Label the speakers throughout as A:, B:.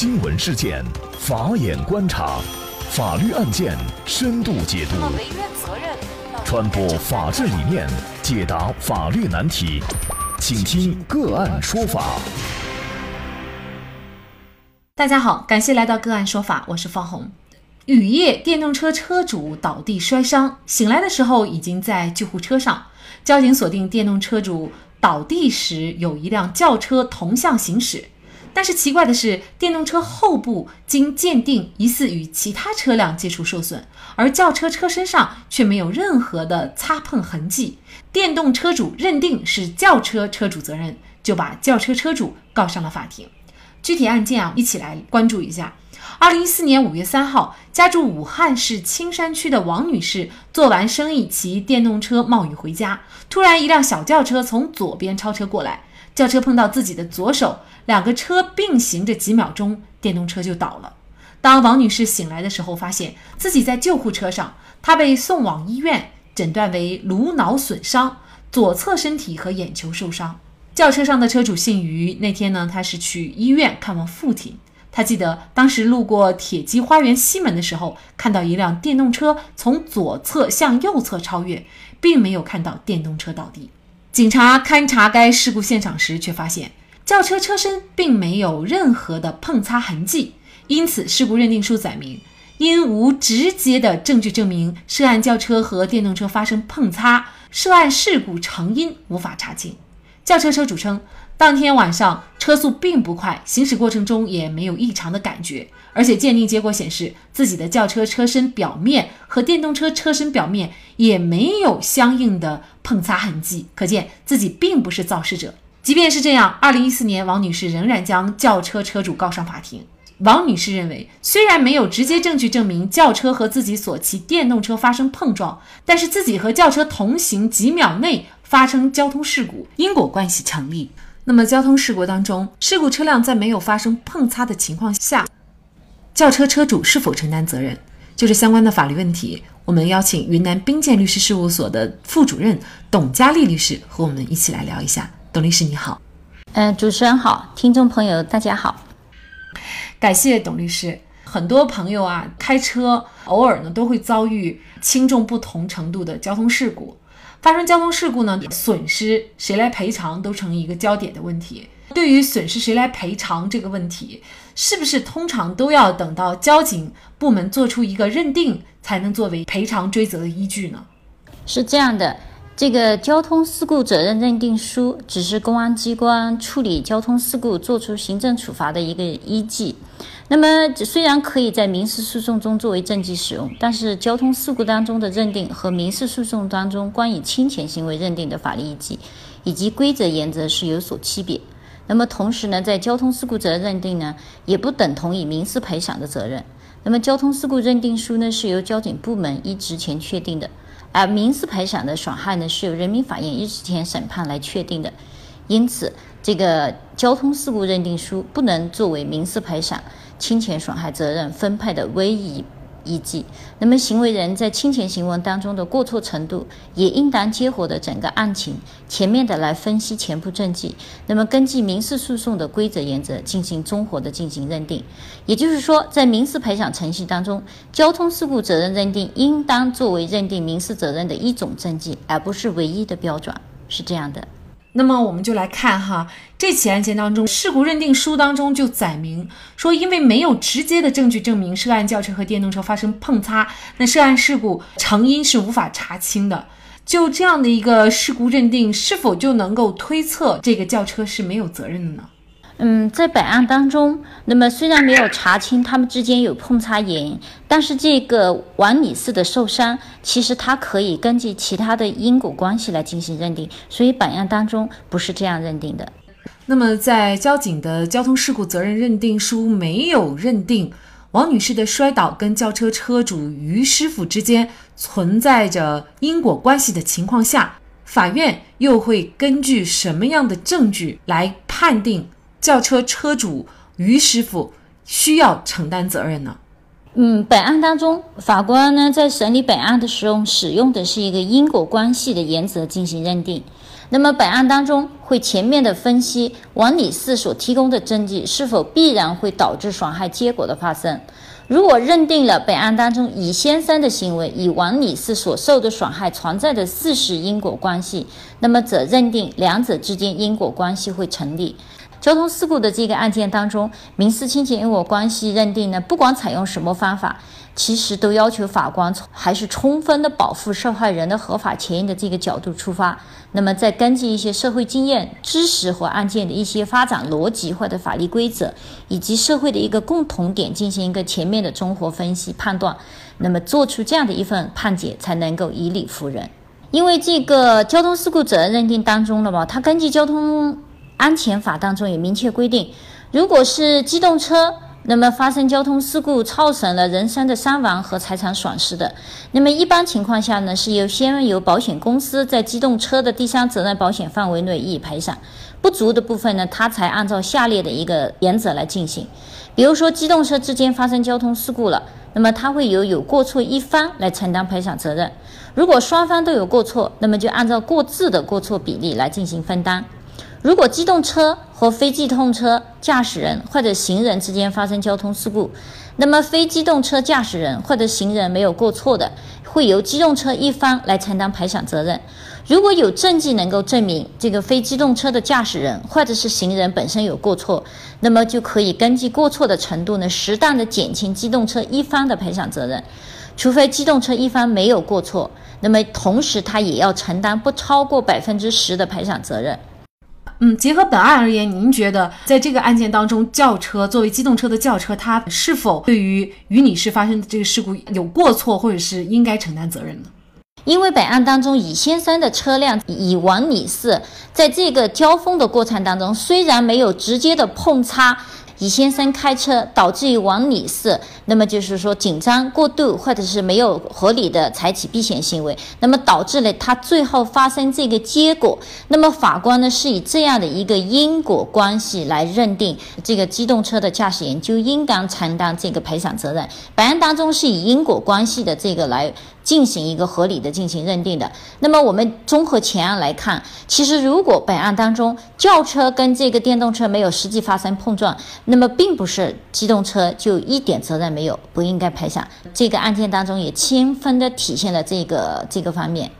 A: 新闻事件，法眼观察，法律案件深度解读，传播法治理念，解答法律难题，请听个案说法。
B: 大家好，感谢来到个案说法，我是方红。雨夜，电动车车主倒地摔伤，醒来的时候已经在救护车上。交警锁定电动车主倒地时有一辆轿车同向行驶。但是奇怪的是，电动车后部经鉴定疑似与其他车辆接触受损，而轿车车身上却没有任何的擦碰痕迹。电动车主认定是轿车车主责任，就把轿车车主告上了法庭。具体案件啊，一起来关注一下。二零一四年五月三号，家住武汉市青山区的王女士做完生意，骑电动车冒雨回家，突然一辆小轿车从左边超车过来，轿车碰到自己的左手。两个车并行着几秒钟，电动车就倒了。当王女士醒来的时候，发现自己在救护车上。她被送往医院，诊断为颅脑损伤，左侧身体和眼球受伤。轿车上的车主姓于，那天呢，他是去医院看望父亲。他记得当时路过铁机花园西门的时候，看到一辆电动车从左侧向右侧超越，并没有看到电动车倒地。警察勘查该事故现场时，却发现。轿车车身并没有任何的碰擦痕迹，因此事故认定书载明，因无直接的证据证明涉案轿车和电动车发生碰擦，涉案事故成因无法查清。轿车车主称，当天晚上车速并不快，行驶过程中也没有异常的感觉，而且鉴定结果显示自己的轿车车身表面和电动车车身表面也没有相应的碰擦痕迹，可见自己并不是肇事者。即便是这样，二零一四年，王女士仍然将轿车车主告上法庭。王女士认为，虽然没有直接证据证明轿车和自己所骑电动车发生碰撞，但是自己和轿车同行几秒内发生交通事故，因果关系成立。那么，交通事故当中，事故车辆在没有发生碰擦的情况下，轿车车主是否承担责任？就是相关的法律问题，我们邀请云南冰鉴律师事务所的副主任董佳丽律师和我们一起来聊一下。董律师你好，
C: 嗯，主持人好，听众朋友大家好，
B: 感谢董律师。很多朋友啊，开车偶尔呢都会遭遇轻重不同程度的交通事故，发生交通事故呢，损失谁来赔偿都成一个焦点的问题。对于损失谁来赔偿这个问题，是不是通常都要等到交警部门做出一个认定，才能作为赔偿追责的依据呢？
C: 是这样的。这个交通事故责任认定书只是公安机关处理交通事故作出行政处罚的一个依据。那么，虽然可以在民事诉讼中作为证据使用，但是交通事故当中的认定和民事诉讼当中关于侵权行为认定的法律依据以及规则原则是有所区别。那么，同时呢，在交通事故责任认定呢，也不等同于民事赔偿的责任。那么，交通事故认定书呢，是由交警部门依职权确定的。而民事赔偿的损害呢，是由人民法院一审审判来确定的，因此，这个交通事故认定书不能作为民事赔偿侵权损害责任分配的唯一。依据，那么行为人在侵权行为当中的过错程度，也应当结合的整个案情，全面的来分析全部证据，那么根据民事诉讼的规则原则进行综合的进行认定。也就是说，在民事赔偿程序当中，交通事故责任认定应当作为认定民事责任的一种证据，而不是唯一的标准，是这样的。
B: 那么我们就来看哈，这起案件当中，事故认定书当中就载明说，因为没有直接的证据证明涉案轿车和电动车发生碰擦，那涉案事故成因是无法查清的。就这样的一个事故认定，是否就能够推测这个轿车是没有责任的呢？
C: 嗯，在本案当中，那么虽然没有查清他们之间有碰擦原因，但是这个王女士的受伤，其实她可以根据其他的因果关系来进行认定，所以本案当中不是这样认定的。
B: 那么在交警的交通事故责任认定书没有认定王女士的摔倒跟轿车车主于师傅之间存在着因果关系的情况下，法院又会根据什么样的证据来判定？轿车车主于师傅需要承担责任呢？
C: 嗯，本案当中，法官呢在审理本案的时候，使用的是一个因果关系的原则进行认定。那么本案当中会全面的分析王女士所提供的证据是否必然会导致损害结果的发生。如果认定了本案当中乙先生的行为与王女士所受的损害存在的事实因果关系，那么则认定两者之间因果关系会成立。交通事故的这个案件当中，民事侵权因果关系认定呢，不管采用什么方法，其实都要求法官还是充分的保护受害人的合法权益的这个角度出发。那么再根据一些社会经验、知识和案件的一些发展逻辑或者法律规则，以及社会的一个共同点进行一个全面的综合分析判断，那么做出这样的一份判决才能够以理服人。因为这个交通事故责任认定当中了嘛，它根据交通。安全法当中也明确规定，如果是机动车，那么发生交通事故造成了人身的伤亡和财产损失的，那么一般情况下呢，是由先由保险公司在机动车的第三责任保险范围内予以赔偿，不足的部分呢，他才按照下列的一个原则来进行。比如说，机动车之间发生交通事故了，那么他会由有过错一方来承担赔偿责任。如果双方都有过错，那么就按照各自的过错比例来进行分担。如果机动车和非机动车驾驶人或者行人之间发生交通事故，那么非机动车驾驶人或者行人没有过错的，会由机动车一方来承担赔偿责任。如果有证据能够证明这个非机动车的驾驶人或者是行人本身有过错，那么就可以根据过错的程度呢，适当的减轻机动车一方的赔偿责任。除非机动车一方没有过错，那么同时他也要承担不超过百分之十的赔偿责任。
B: 嗯，结合本案而言，您觉得在这个案件当中，轿车作为机动车的轿车，它是否对于于女士发生的这个事故有过错，或者是应该承担责任呢？
C: 因为本案当中，乙先生的车辆与王女士在这个交锋的过程当中，虽然没有直接的碰擦。乙先生开车导致于王女士，那么就是说紧张过度，或者是没有合理的采取避险行为，那么导致了他最后发生这个结果。那么法官呢是以这样的一个因果关系来认定这个机动车的驾驶员就应当承担这个赔偿责任。本案当中是以因果关系的这个来。进行一个合理的进行认定的。那么我们综合前案来看，其实如果本案当中轿车跟这个电动车没有实际发生碰撞，那么并不是机动车就一点责任没有，不应该赔偿。这个案件当中也充分的体现了这个这个方面。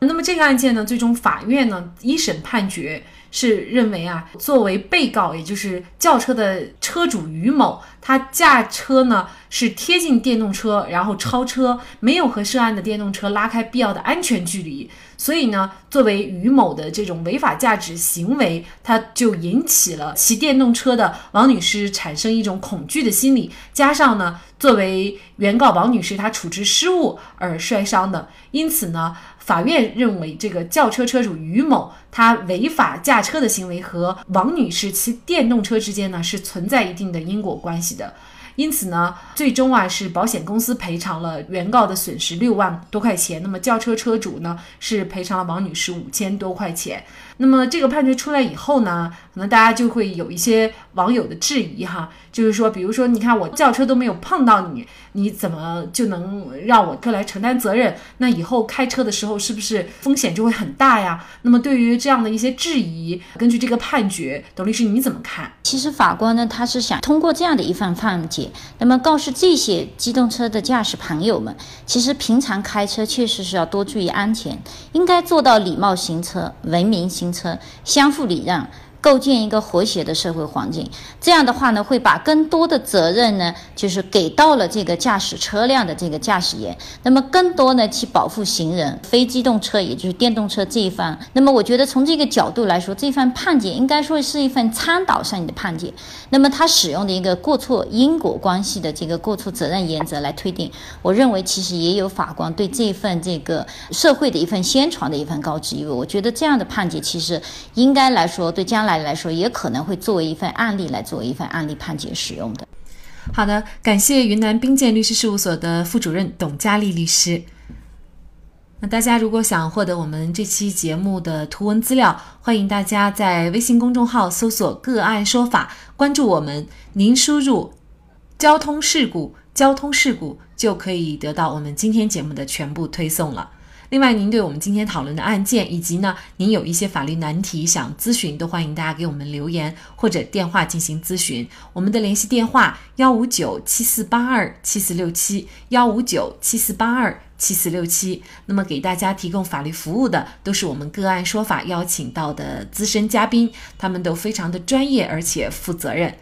B: 那么这个案件呢，最终法院呢一审判决。是认为啊，作为被告，也就是轿车的车主于某，他驾车呢是贴近电动车，然后超车，没有和涉案的电动车拉开必要的安全距离，所以呢，作为于某的这种违法驾驶行为，他就引起了骑电动车的王女士产生一种恐惧的心理，加上呢，作为原告王女士她处置失误而摔伤的，因此呢。法院认为，这个轿车车主于某他违法驾车的行为和王女士骑电动车之间呢是存在一定的因果关系的，因此呢，最终啊是保险公司赔偿了原告的损失六万多块钱，那么轿车车主呢是赔偿了王女士五千多块钱。那么这个判决出来以后呢，可能大家就会有一些网友的质疑哈，就是说，比如说，你看我轿车都没有碰到你，你怎么就能让我车来承担责任？那以后开车的时候是不是风险就会很大呀？那么对于这样的一些质疑，根据这个判决，董律师你怎么看？
C: 其实法官呢，他是想通过这样的一份判决，那么告诉这些机动车的驾驶朋友们，其实平常开车确实是要多注意安全，应该做到礼貌行车、文明行。车相互礼让。构建一个和谐的社会环境，这样的话呢，会把更多的责任呢，就是给到了这个驾驶车辆的这个驾驶员。那么更多呢，去保护行人、非机动车，也就是电动车这一方。那么我觉得从这个角度来说，这份判决应该说是一份倡导性的判决。那么他使用的一个过错因果关系的这个过错责任原则来推定，我认为其实也有法官对这份这个社会的一份宣传的一份告知义务。我觉得这样的判决其实应该来说对将来。来说，也可能会作为一份案例来作为一份案例判决使用的。
B: 好的，感谢云南冰鉴律师事务所的副主任董佳丽律师。那大家如果想获得我们这期节目的图文资料，欢迎大家在微信公众号搜索“个案说法”，关注我们。您输入“交通事故”“交通事故”就可以得到我们今天节目的全部推送了。另外，您对我们今天讨论的案件，以及呢，您有一些法律难题想咨询，都欢迎大家给我们留言或者电话进行咨询。我们的联系电话：幺五九七四八二七四六七，幺五九七四八二七四六七。那么，给大家提供法律服务的都是我们个案说法邀请到的资深嘉宾，他们都非常的专业而且负责任。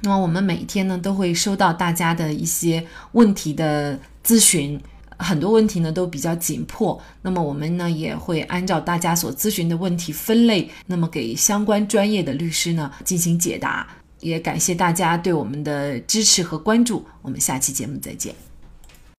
B: 那么，我们每天呢都会收到大家的一些问题的咨询。很多问题呢都比较紧迫，那么我们呢也会按照大家所咨询的问题分类，那么给相关专业的律师呢进行解答。也感谢大家对我们的支持和关注，我们下期节目再见。